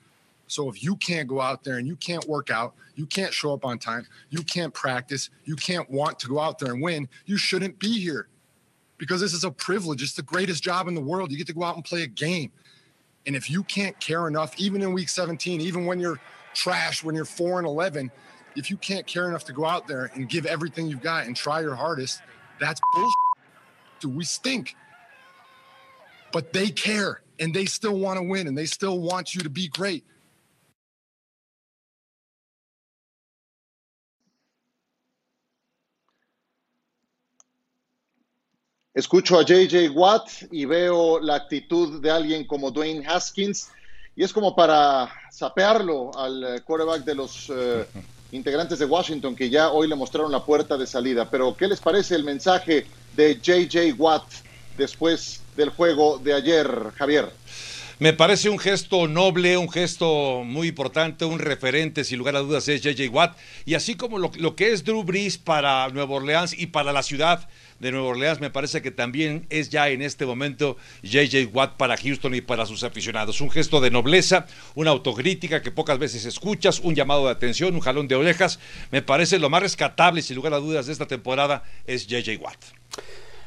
So if you can't go out there and you can't work out, you can't show up on time, you can't practice, you can't want to go out there and win, you shouldn't be here. Because this is a privilege. It's the greatest job in the world. You get to go out and play a game. And if you can't care enough, even in week 17, even when you're trash, when you're 4 and 11, if you can't care enough to go out there and give everything you've got and try your hardest, that's bullshit. Dude, we stink. But they care and they still want to win and they still want you to be great. Escucho a JJ Watt y veo la actitud de alguien como Dwayne Haskins y es como para sapearlo al quarterback de los eh, integrantes de Washington que ya hoy le mostraron la puerta de salida. Pero ¿qué les parece el mensaje de JJ Watt después del juego de ayer, Javier? Me parece un gesto noble, un gesto muy importante, un referente, sin lugar a dudas, es JJ Watt. Y así como lo, lo, que es Drew Brees para Nueva Orleans y para la ciudad de Nueva Orleans, me parece que también es ya en este momento JJ Watt para Houston y para sus aficionados. Un gesto de nobleza, una autocrítica que pocas veces escuchas, un llamado de atención, un jalón de orejas. Me parece lo más rescatable, sin lugar a dudas, de esta temporada es JJ Watt.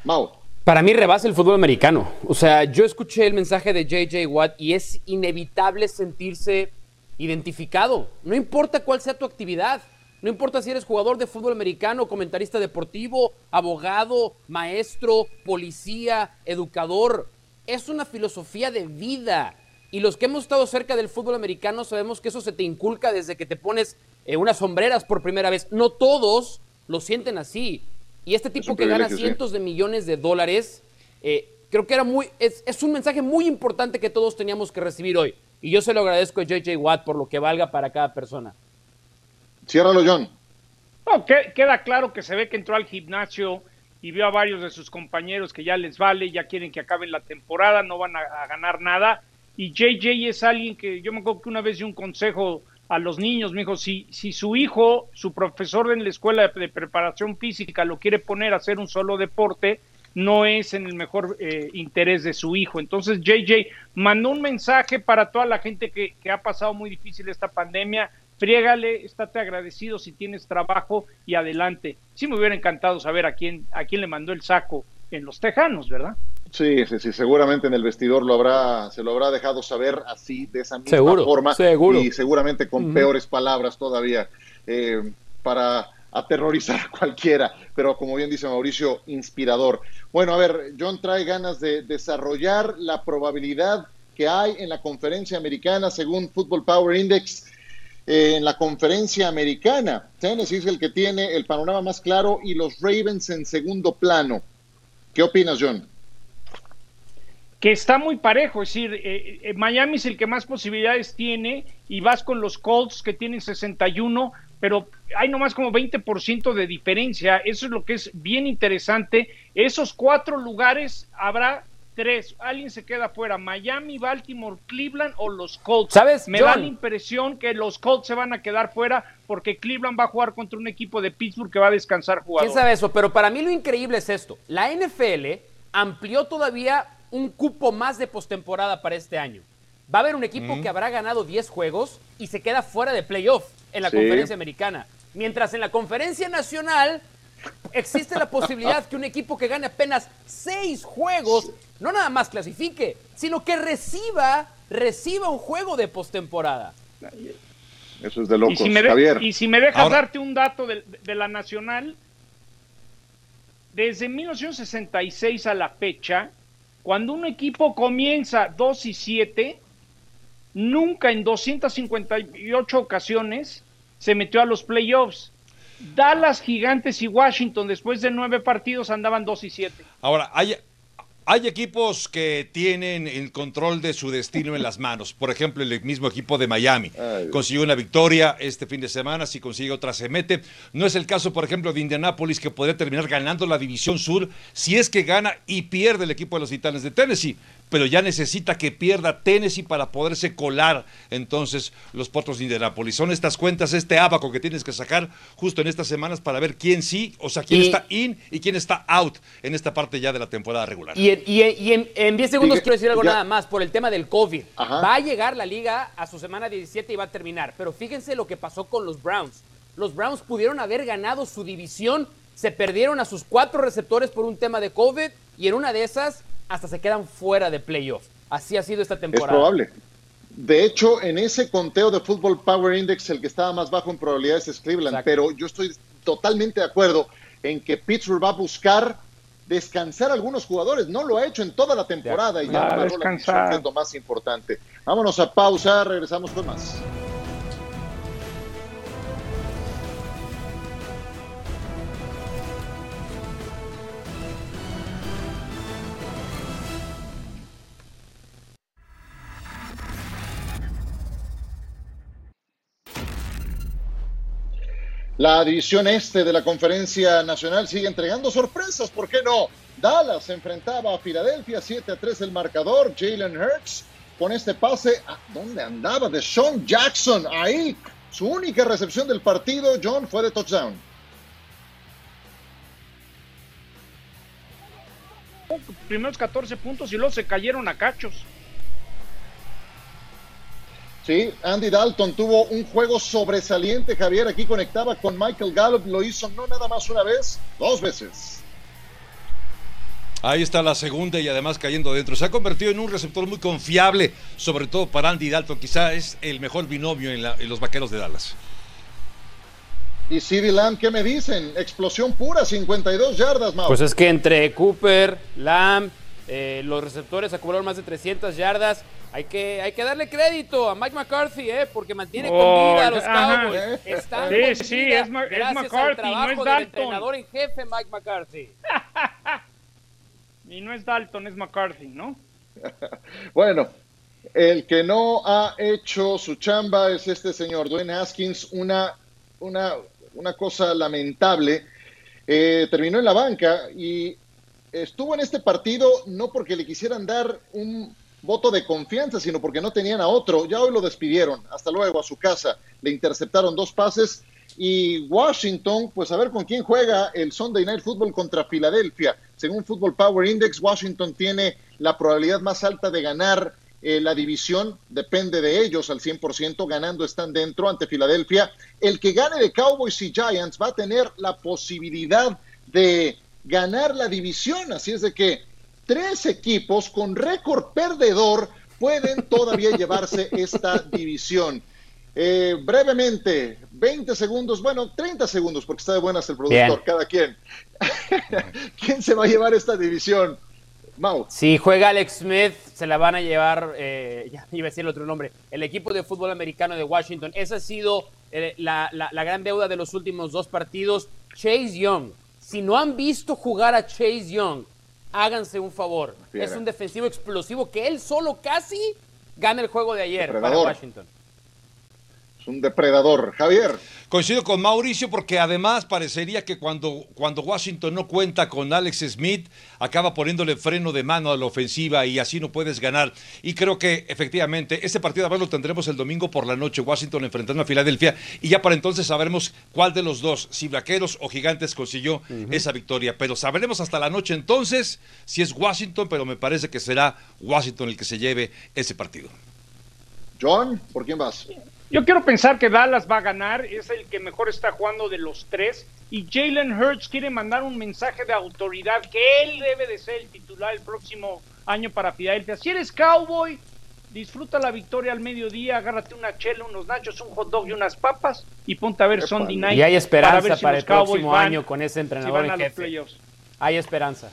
Mau. Para mí rebasa el fútbol americano. O sea, yo escuché el mensaje de JJ Watt y es inevitable sentirse identificado. No importa cuál sea tu actividad. No importa si eres jugador de fútbol americano, comentarista deportivo, abogado, maestro, policía, educador. Es una filosofía de vida. Y los que hemos estado cerca del fútbol americano sabemos que eso se te inculca desde que te pones eh, unas sombreras por primera vez. No todos lo sienten así. Y este tipo que gana cientos de millones de dólares, eh, creo que era muy, es, es, un mensaje muy importante que todos teníamos que recibir hoy. Y yo se lo agradezco a JJ Watt por lo que valga para cada persona. Ciérralo, John. No, que, queda claro que se ve que entró al gimnasio y vio a varios de sus compañeros que ya les vale, ya quieren que acaben la temporada, no van a, a ganar nada. Y JJ es alguien que yo me acuerdo que una vez di un consejo a los niños, me dijo, si, si su hijo, su profesor en la escuela de, de, preparación física lo quiere poner a hacer un solo deporte, no es en el mejor eh, interés de su hijo. Entonces JJ mandó un mensaje para toda la gente que, que ha pasado muy difícil esta pandemia, friégale, estate agradecido si tienes trabajo y adelante. Sí me hubiera encantado saber a quién, a quién le mandó el saco en los Tejanos, ¿verdad? Sí, sí, sí, seguramente en el vestidor lo habrá, se lo habrá dejado saber así, de esa misma seguro, forma, seguro. y seguramente con uh -huh. peores palabras todavía, eh, para aterrorizar a cualquiera, pero como bien dice Mauricio, inspirador. Bueno, a ver, John trae ganas de desarrollar la probabilidad que hay en la conferencia americana según Football Power Index. Eh, en la conferencia americana, Tennessee es el que tiene el panorama más claro y los Ravens en segundo plano. ¿Qué opinas, John? Que está muy parejo, es decir, eh, eh, Miami es el que más posibilidades tiene y vas con los Colts que tienen 61, pero hay nomás como 20% de diferencia, eso es lo que es bien interesante. Esos cuatro lugares habrá tres, alguien se queda fuera, Miami, Baltimore, Cleveland o los Colts. ¿Sabes, Me da la impresión que los Colts se van a quedar fuera porque Cleveland va a jugar contra un equipo de Pittsburgh que va a descansar jugadores. ¿Quién sabe eso? Pero para mí lo increíble es esto. La NFL amplió todavía un cupo más de postemporada para este año. Va a haber un equipo Mm. que habrá ganado 10 juegos y se queda fuera de playoff en la Sí. conferencia americana. Mientras en la conferencia nacional existe la posibilidad que un equipo que gane apenas 6 juegos no nada más clasifique, sino que reciba, reciba un juego de postemporada. Eso es de locos, y si me, de- Javier. y si me dejas Ahora- darte un dato de, de la nacional, desde 1966 a la fecha, cuando un equipo comienza 2 y 7, nunca en 258 ocasiones se metió a los playoffs. Dallas, Gigantes y Washington, después de nueve partidos, andaban 2 y 7. Ahora, hay, hay equipos que tienen el control de su destino en las manos. Por ejemplo, el mismo equipo de Miami consiguió una victoria este fin de semana, si consigue otra se mete. No es el caso, por ejemplo, de Indianápolis, que podría terminar ganando la División Sur si es que gana y pierde el equipo de los Titanes de Tennessee. Pero ya necesita que pierda Tennessee para poderse colar entonces los potros de Indianápolis. Son estas cuentas, este abaco que tienes que sacar justo en estas semanas para ver quién sí, o sea, quién Y- está in y quién está out en esta parte ya de la temporada regular. Y y en- y en- en 10 segundos Diga- quiero decir algo ya. nada más por el tema del COVID. Ajá. Va a llegar la liga a su semana 17 y va a terminar. Pero fíjense lo que pasó con los Browns. Los Browns pudieron haber ganado su división, se perdieron a sus cuatro receptores por un tema de COVID y en una de esas hasta se quedan fuera de playoff. Así ha sido esta Es temporada. probable. De hecho, en ese conteo de Football Power Index, el que estaba más bajo en probabilidades es Cleveland, Exacto. pero yo estoy totalmente de acuerdo en que Pittsburgh va a buscar descansar a algunos jugadores. No lo ha hecho en toda la temporada y ya agarró la descansar. que es lo más importante. Vámonos a pausa, regresamos con más. La división este de la Conferencia Nacional sigue entregando sorpresas, ¿por qué no? Dallas enfrentaba a Filadelfia, 7 a 3 el marcador. Jalen Hurts con este pase, ¿a dónde andaba? De Sean Jackson, ahí. Su única recepción del partido, John, fue de touchdown. Primeros 14 puntos y luego se cayeron a cachos. Sí, Andy Dalton tuvo un juego sobresaliente, Javier, aquí conectaba con Michael Gallup, lo hizo no nada más una vez, dos veces. Ahí está la segunda y además cayendo dentro. Se ha convertido en un receptor muy confiable, sobre todo para Andy Dalton. Quizá es el mejor binomio en, la- en los vaqueros de Dallas. Y CD Lamb, ¿qué me dicen? Explosión pura, 52 yardas, Mau. Pues es que entre Cooper, Lamb, eh, los receptores acumularon más de 300 yardas. Hay que, hay que darle crédito a Mike McCarthy, ¿eh? porque mantiene con Oh, vida a los. Cowboys. Están Sí, con sí, vida es Ma- es gracias McCarthy, al no es del Dalton. entrenador en jefe Mike McCarthy. Y no es Dalton, es McCarthy, ¿no? Bueno, el que no ha hecho su chamba es este señor, Dwayne Haskins, una, una, una cosa lamentable. Eh, terminó en la banca y estuvo en este partido no porque le quisieran dar un voto de confianza, sino porque no tenían a otro. Ya hoy lo despidieron. Hasta luego a su casa. Le interceptaron dos pases. Y Washington, pues a ver con quién juega el Sunday Night Football contra Filadelfia. Según Football Power Index, Washington tiene la probabilidad más alta de ganar eh, la división. Depende de ellos al 100%. Ganando están dentro ante Filadelfia. El que gane de Cowboys y Giants va a tener la posibilidad de ganar la división. Así es de que tres equipos con récord perdedor pueden todavía llevarse esta división. Eh, brevemente, 20 segundos, bueno, 30 segundos, porque está de buenas el productor, Bien. cada quien. ¿Quién se va a llevar esta división? Mau. Si juega Alex Smith, se la van a llevar, eh, ya iba a decir el otro nombre, el equipo de fútbol americano de Washington. Esa ha sido eh, la, la- la gran deuda de los últimos dos partidos. Chase Young, si no han visto jugar a Chase Young, háganse un favor. Es un defensivo explosivo que él solo casi gana el juego de ayer para. Washington. Es un depredador. Javier. Coincido con Mauricio porque además parecería que cuando, cuando Washington no cuenta con Alex Smith, acaba poniéndole freno de mano a la ofensiva y así no puedes ganar. Y creo que efectivamente este partido además lo tendremos el domingo por la noche, Washington enfrentando a Filadelfia, y ya para entonces sabremos cuál de los dos, si Vaqueros o Gigantes consiguió esa victoria. Pero sabremos hasta la noche entonces si es Washington, pero me parece que será Washington el que se lleve ese partido. John, ¿por quién vas? Yo quiero pensar que Dallas va a ganar, es el que mejor está jugando de los tres. Y Jalen Hurts quiere mandar un mensaje de autoridad que él debe de ser el titular el próximo año para Filadelfia. Si eres cowboy, disfruta la victoria al mediodía, agárrate una chela, unos nachos, un hot dog y unas papas y ponte a ver Sunday Night. Y hay esperanza para, ver si el próximo van- año con ese si entrenador a en jefe. Hay esperanza.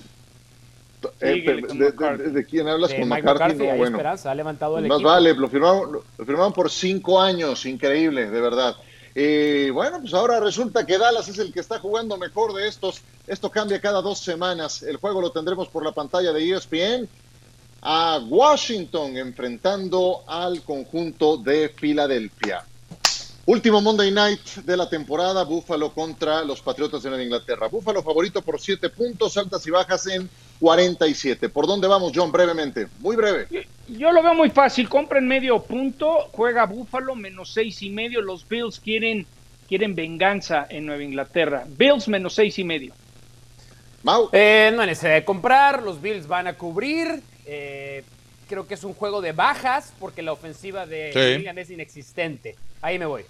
Eh, de, de- McCarthy. de- de quién hablas De con McCarthy? McCarthy, No, hay bueno. esperanza, ha levantado el Más equipo. vale, lo firmaron, lo, firmaron por cinco años, increíble, de verdad. Eh, bueno, pues ahora resulta que Dallas es el que está jugando mejor de estos. Esto cambia cada dos semanas. El juego lo tendremos por la pantalla de ESPN. A Washington enfrentando al conjunto de Filadelfia. Último Monday Night de la temporada, Buffalo contra los Patriotas de Nueva Inglaterra. Buffalo favorito por siete puntos, altas y bajas en 47. ¿Por dónde vamos, John? Brevemente, muy breve. Yo lo veo muy fácil, compren medio punto, juega Buffalo menos seis y medio, los Bills quieren, quieren venganza en Nueva Inglaterra. Bills menos seis y medio. Mau. Eh, no hay necesidad de comprar, los Bills van a cubrir. eh, creo que es un juego de bajas porque la ofensiva de Sí. Es inexistente. Ahí me voy.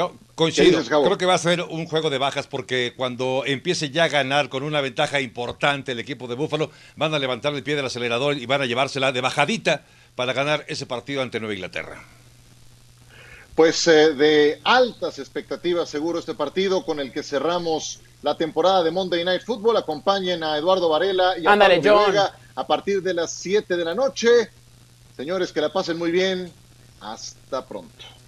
No, ¿Qué coincido. Creo que va a ser un juego de bajas porque cuando empiece ya a ganar con una ventaja importante el equipo de Búfalo, van a levantar el pie del acelerador y van a llevársela de bajadita para ganar ese partido ante Nueva Inglaterra. Pues eh, de altas expectativas seguro este partido con el que cerramos la temporada de Monday Night Football. Acompañen a Eduardo Varela y a Pablo John. A partir de las 7 de la noche. Señores, que la pasen muy bien. Hasta pronto.